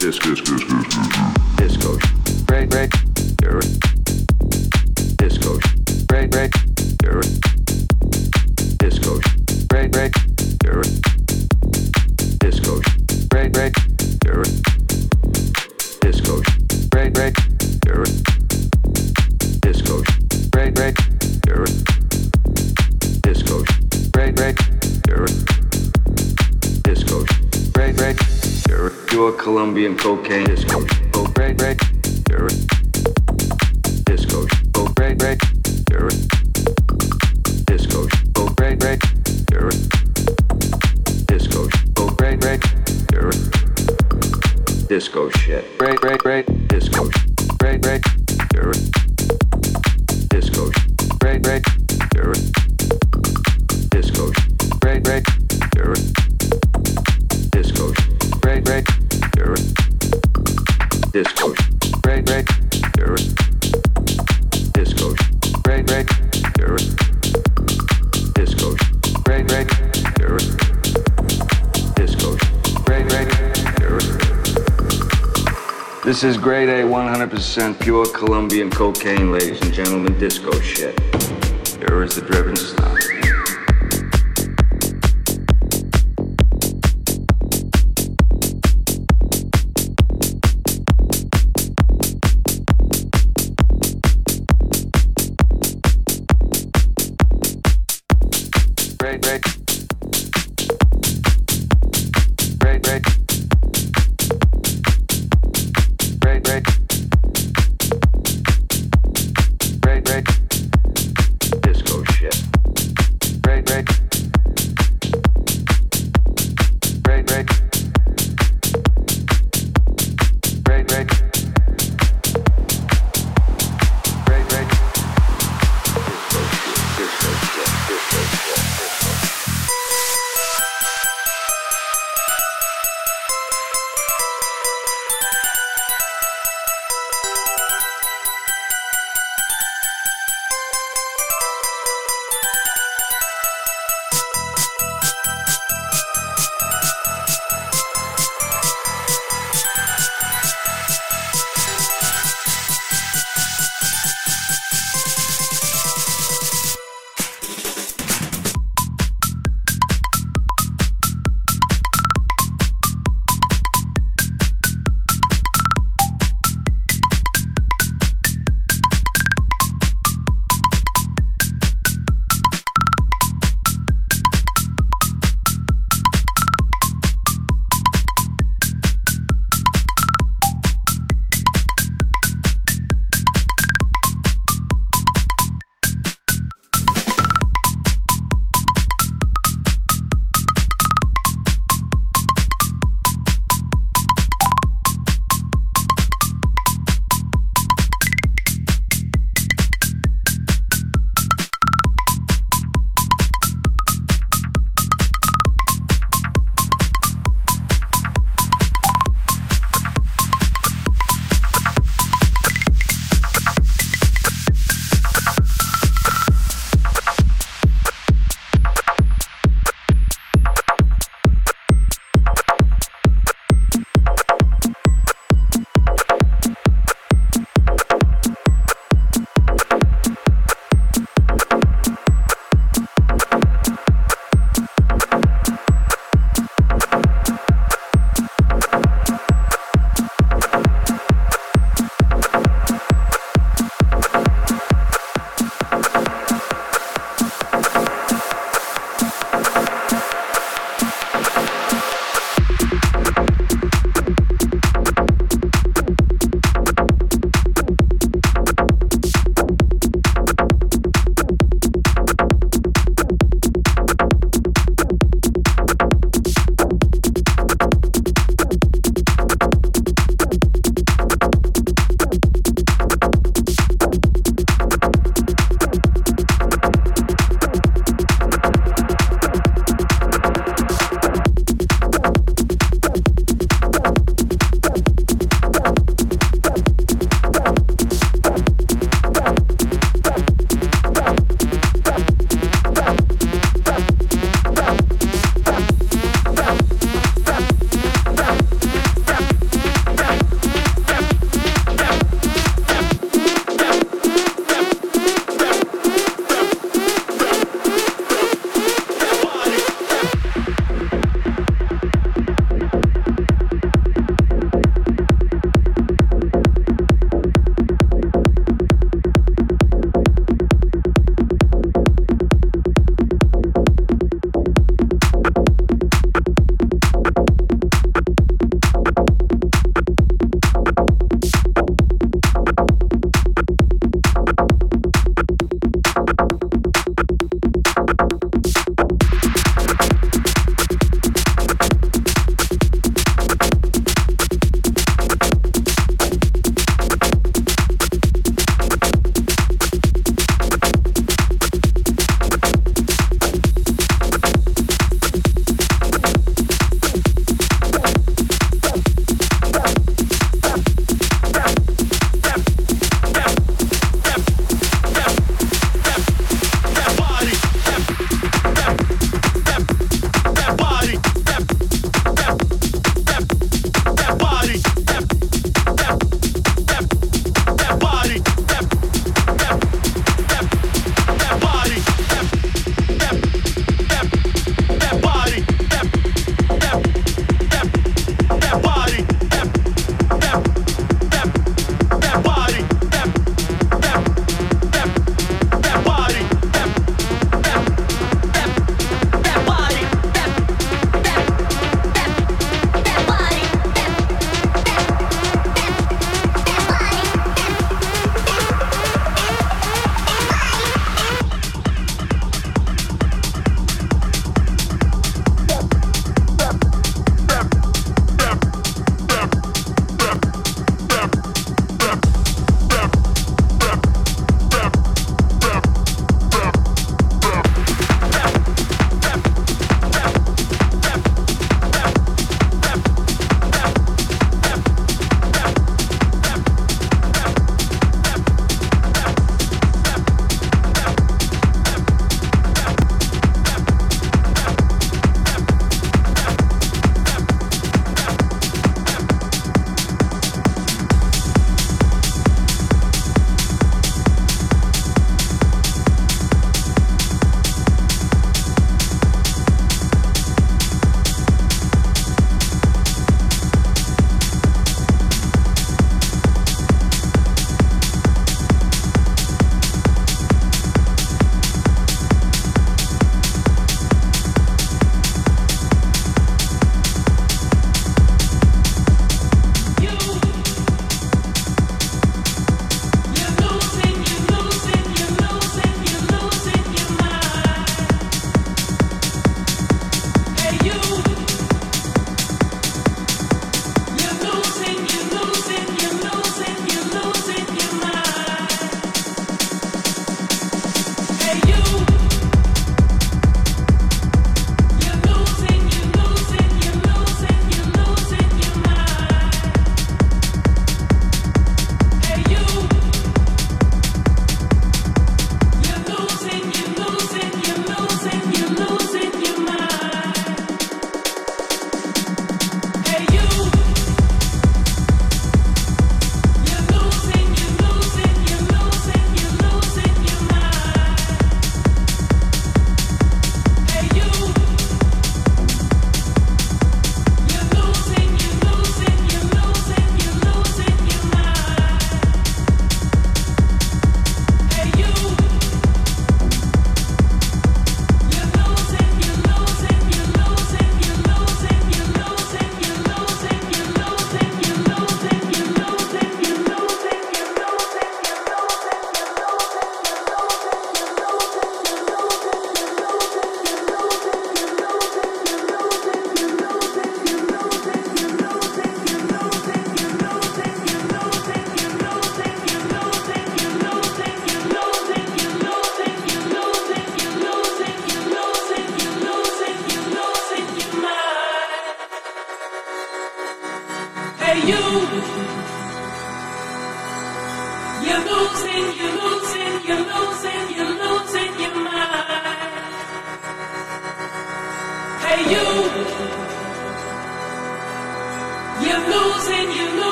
skød, skød, skød,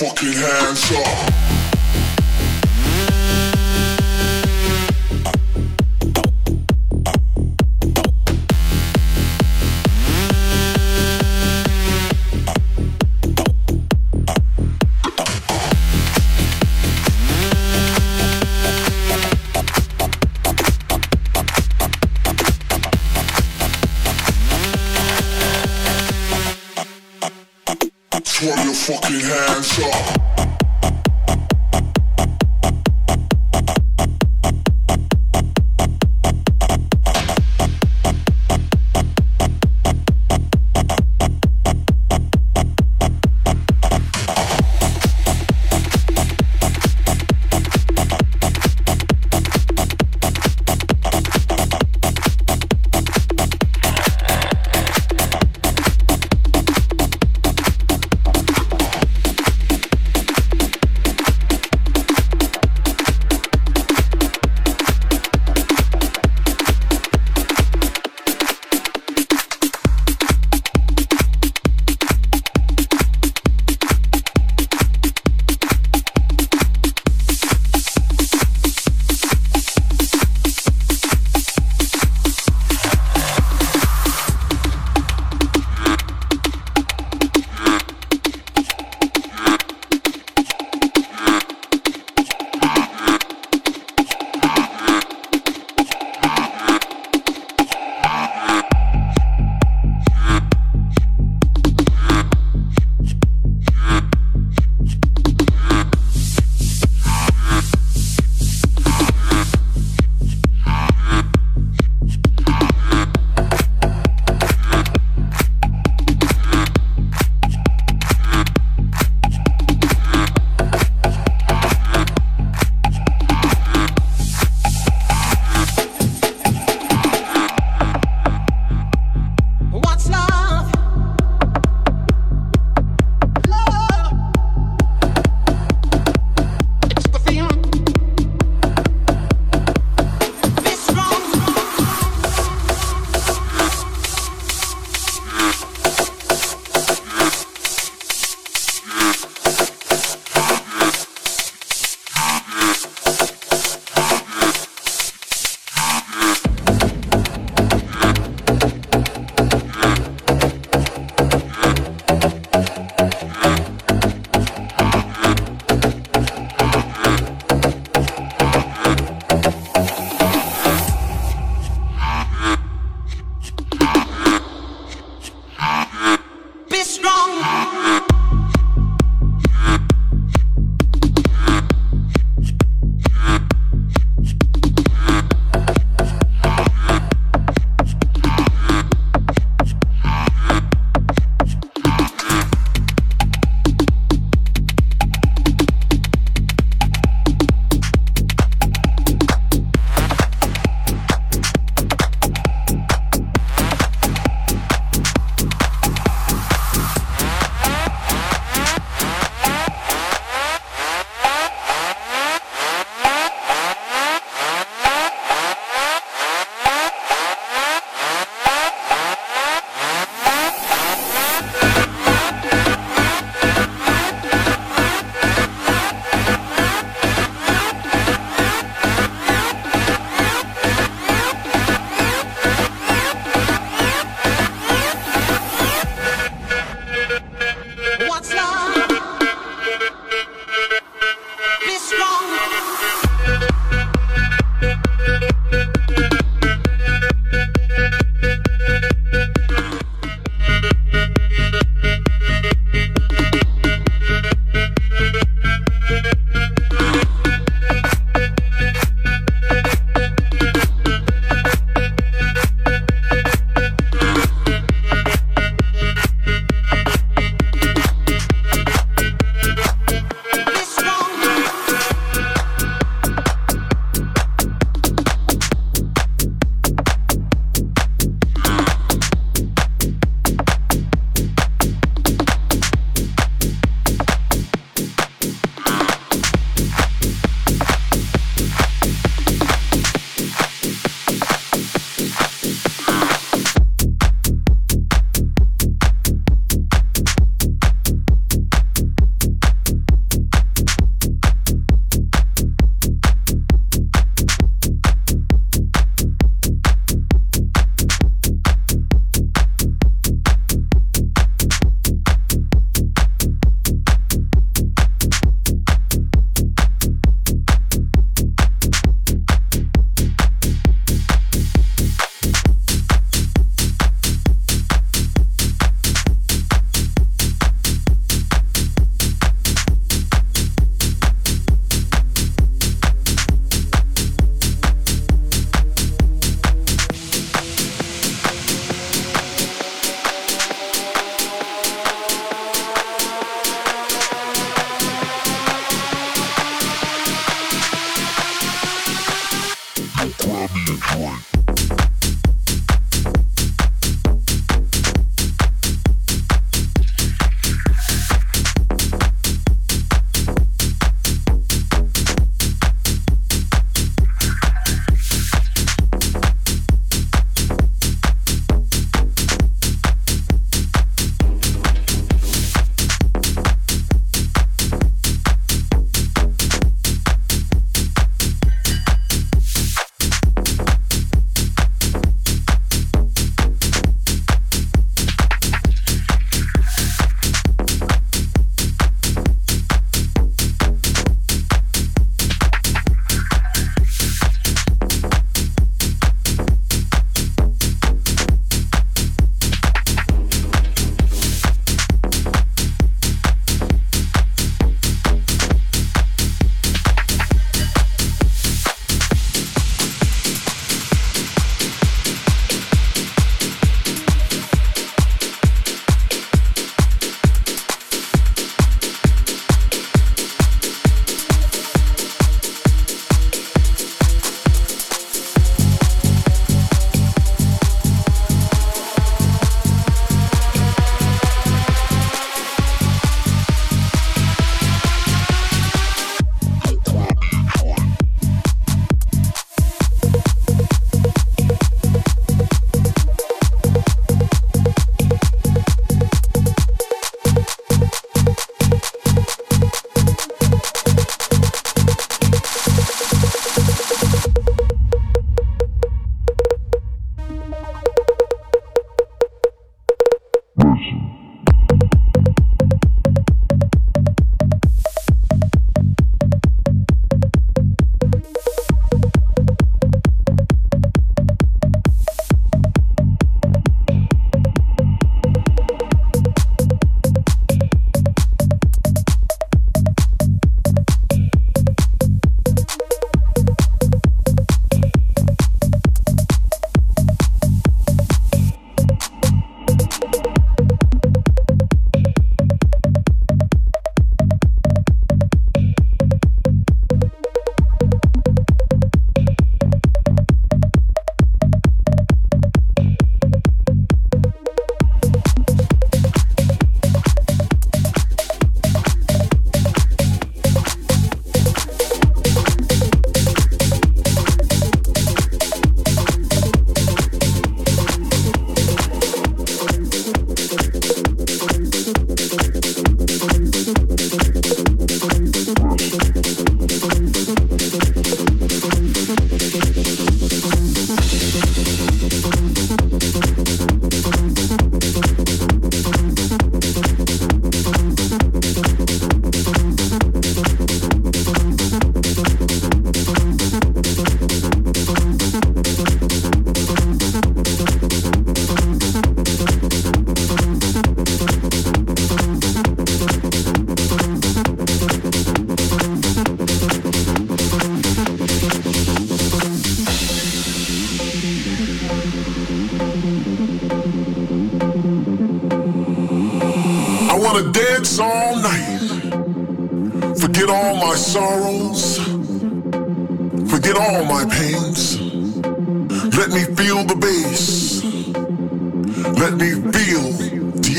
fucking hands up.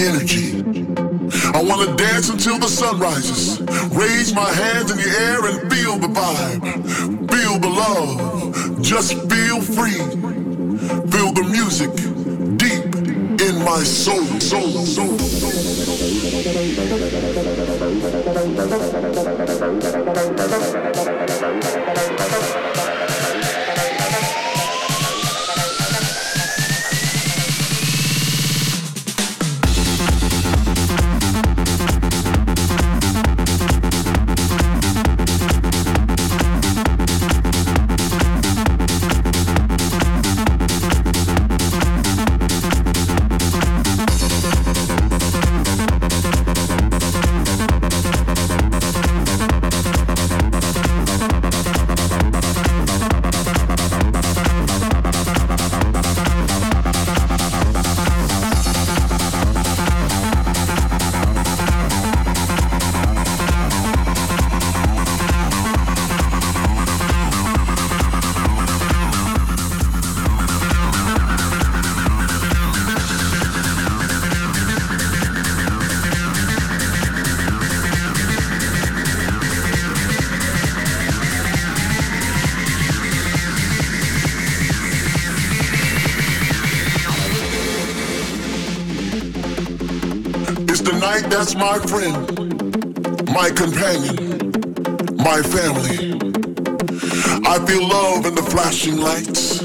Energy. I wanna dance until the sun rises. Raise my hands in the air and feel the vibe. Feel the love. Just feel free. Feel the music deep in my soul. soul, soul, that's my friend, my companion, my family. I feel love in the flashing lights.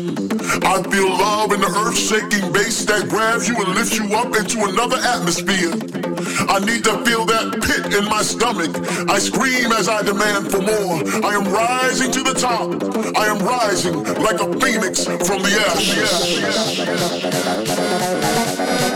I feel love in the earth shaking bass that grabs you and lifts you up into another atmosphere. I need to feel that pit in my stomach. I scream as I demand for more. I am rising to the top. I am rising like a phoenix from the This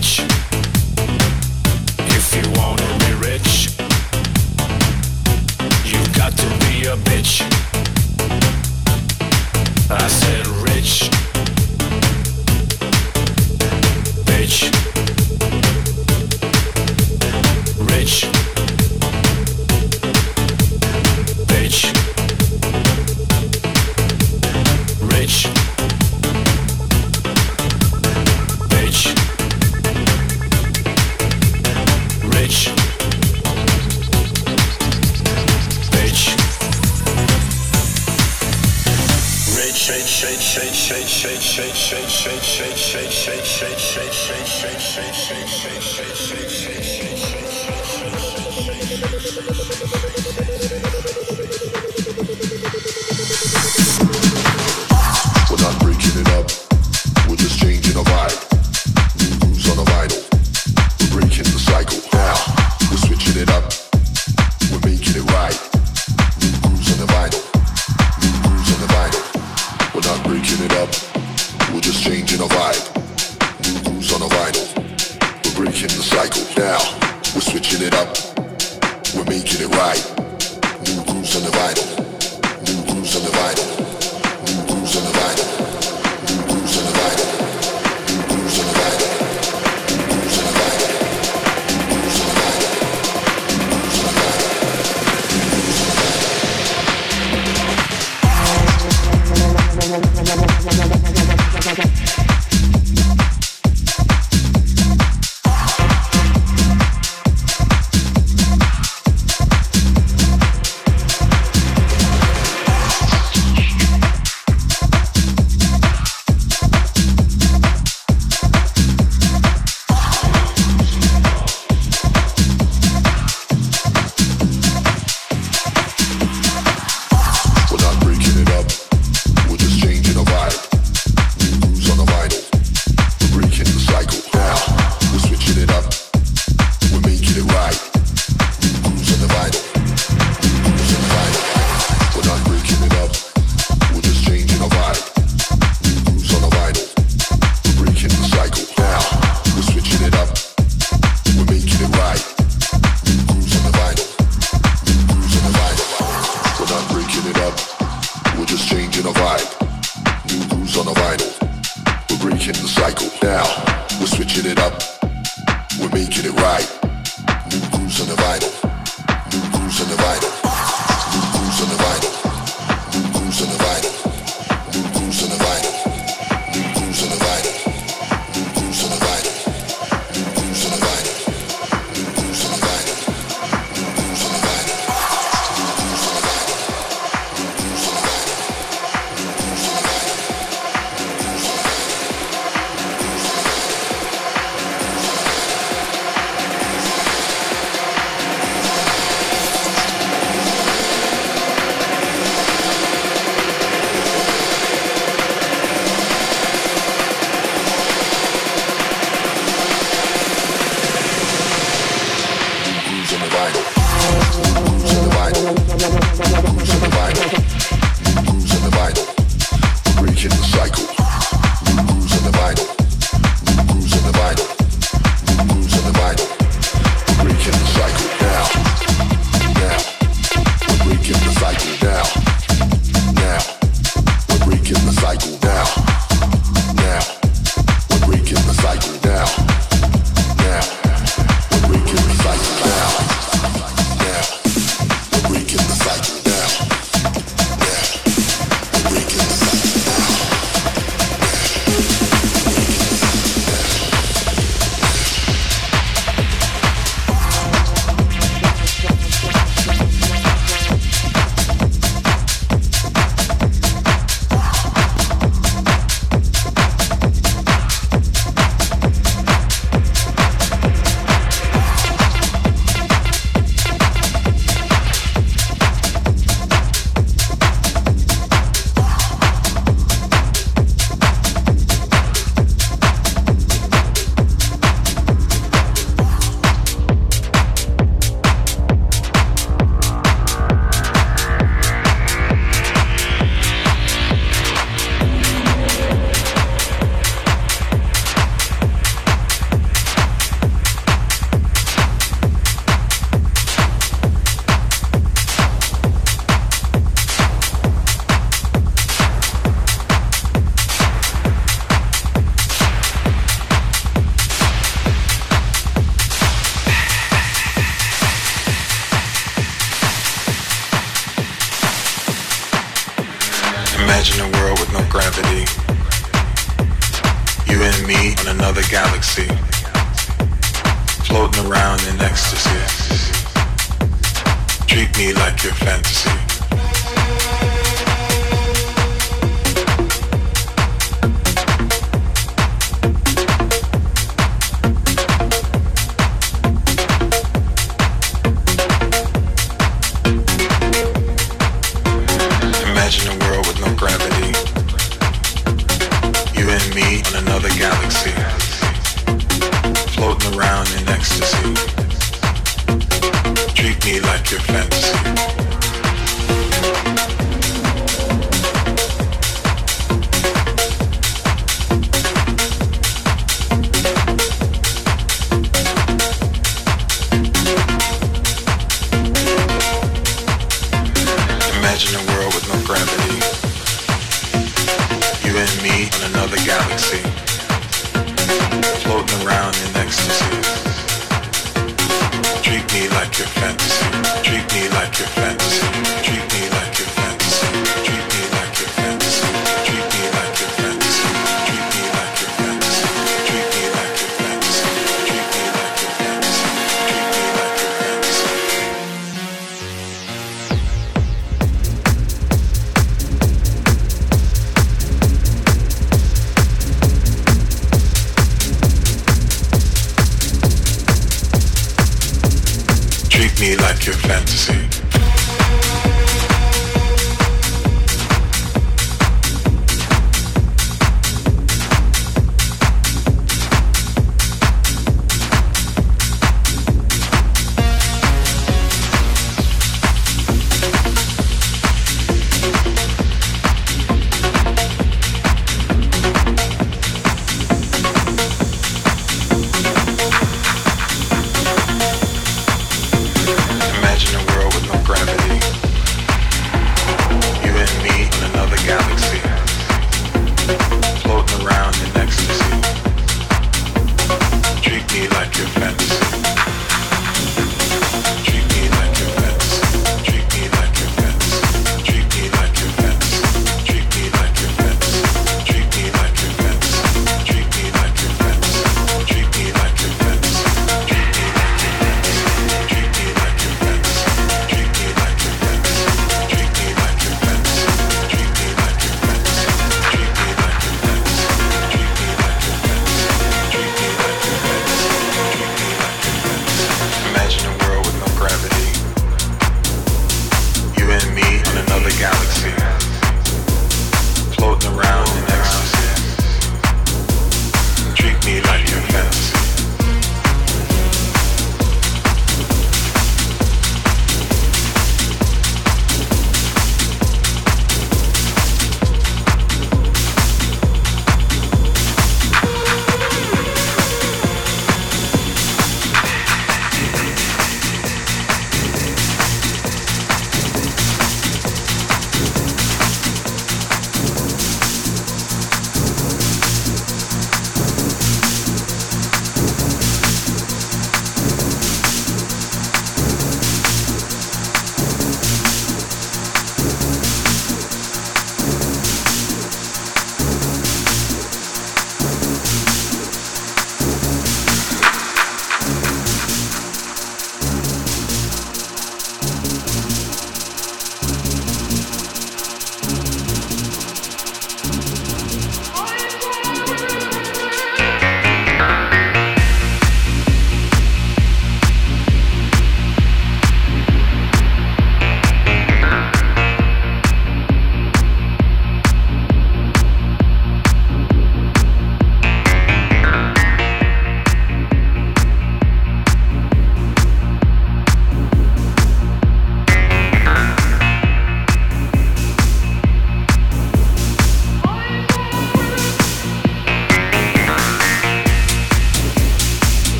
Rich.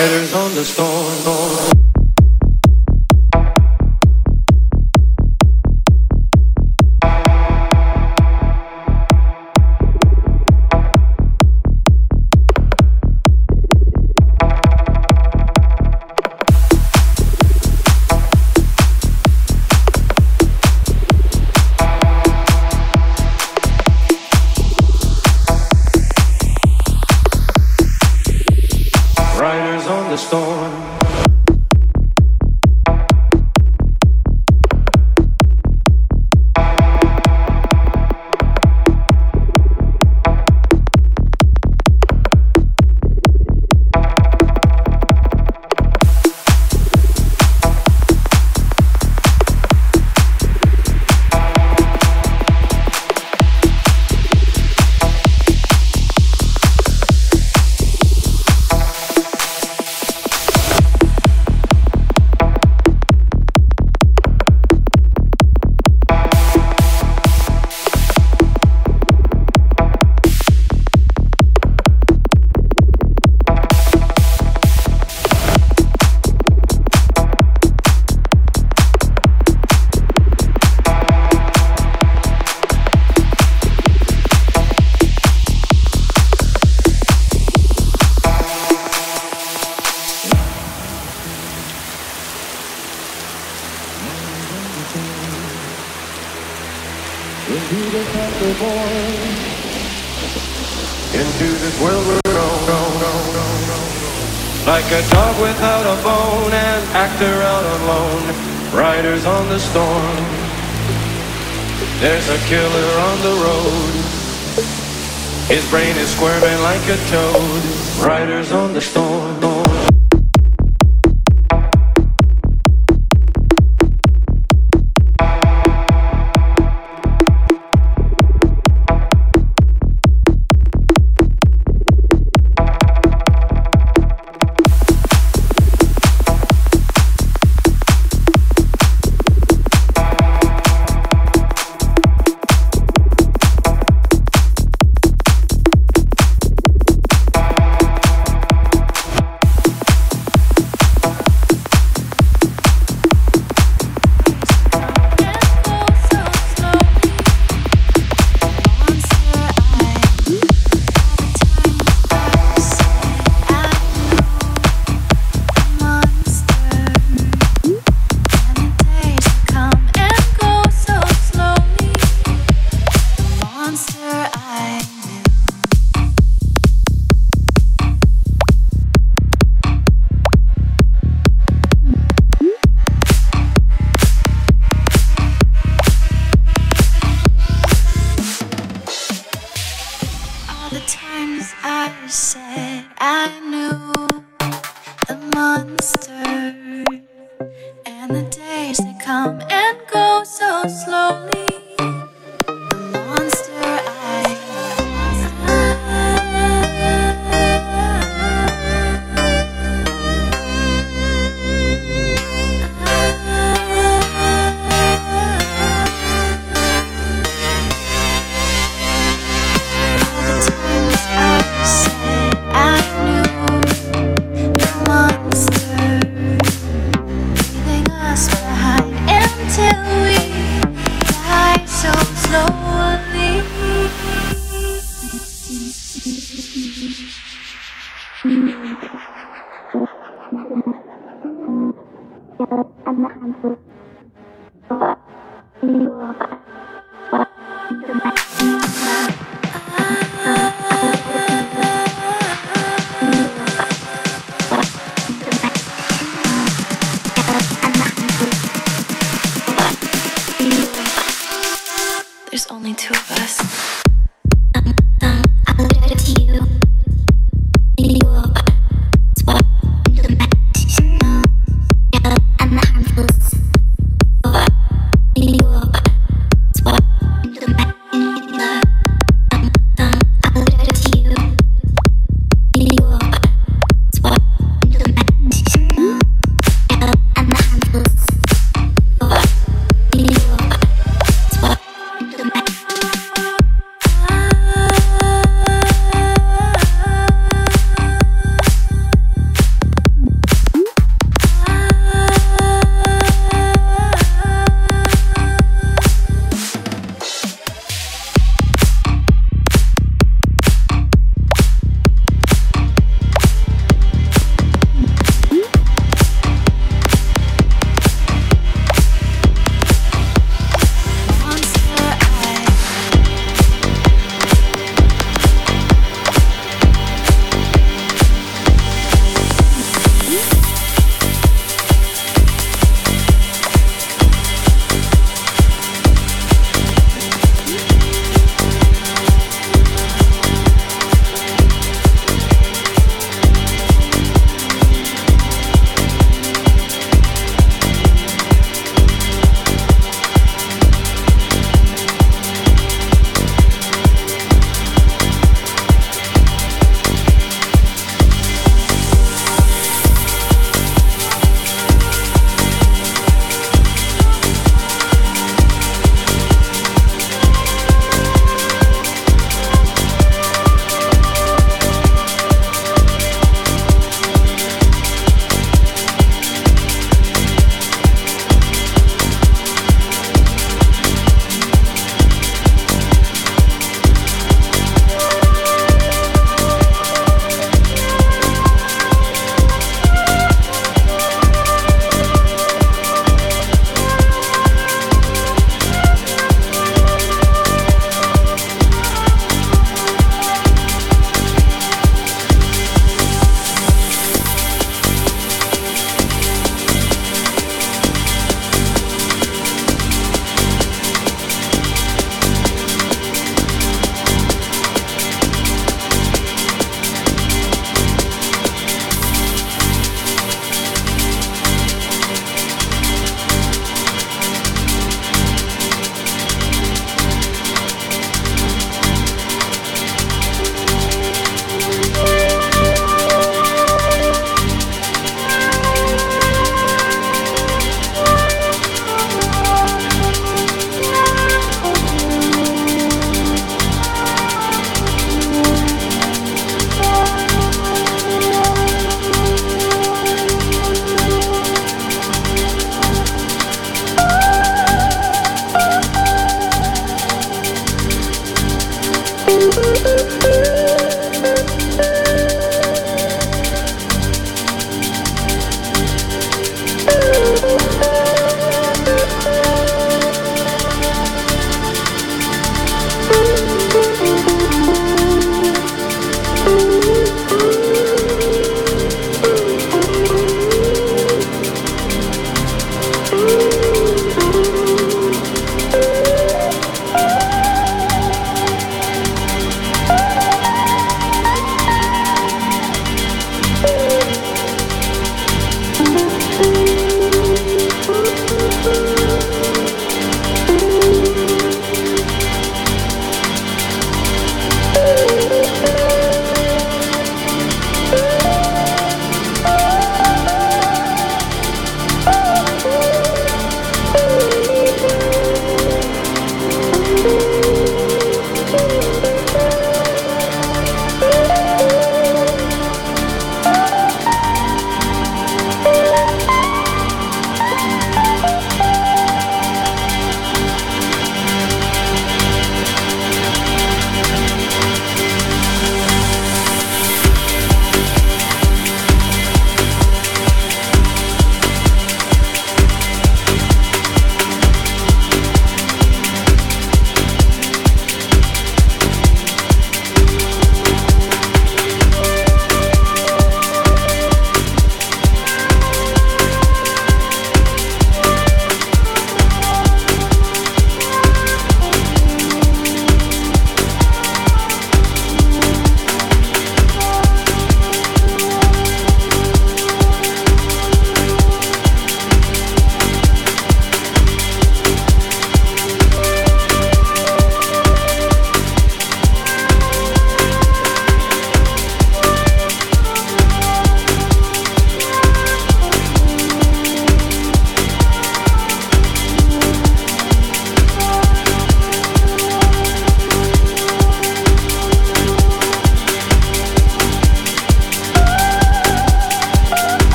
Riders on the storm.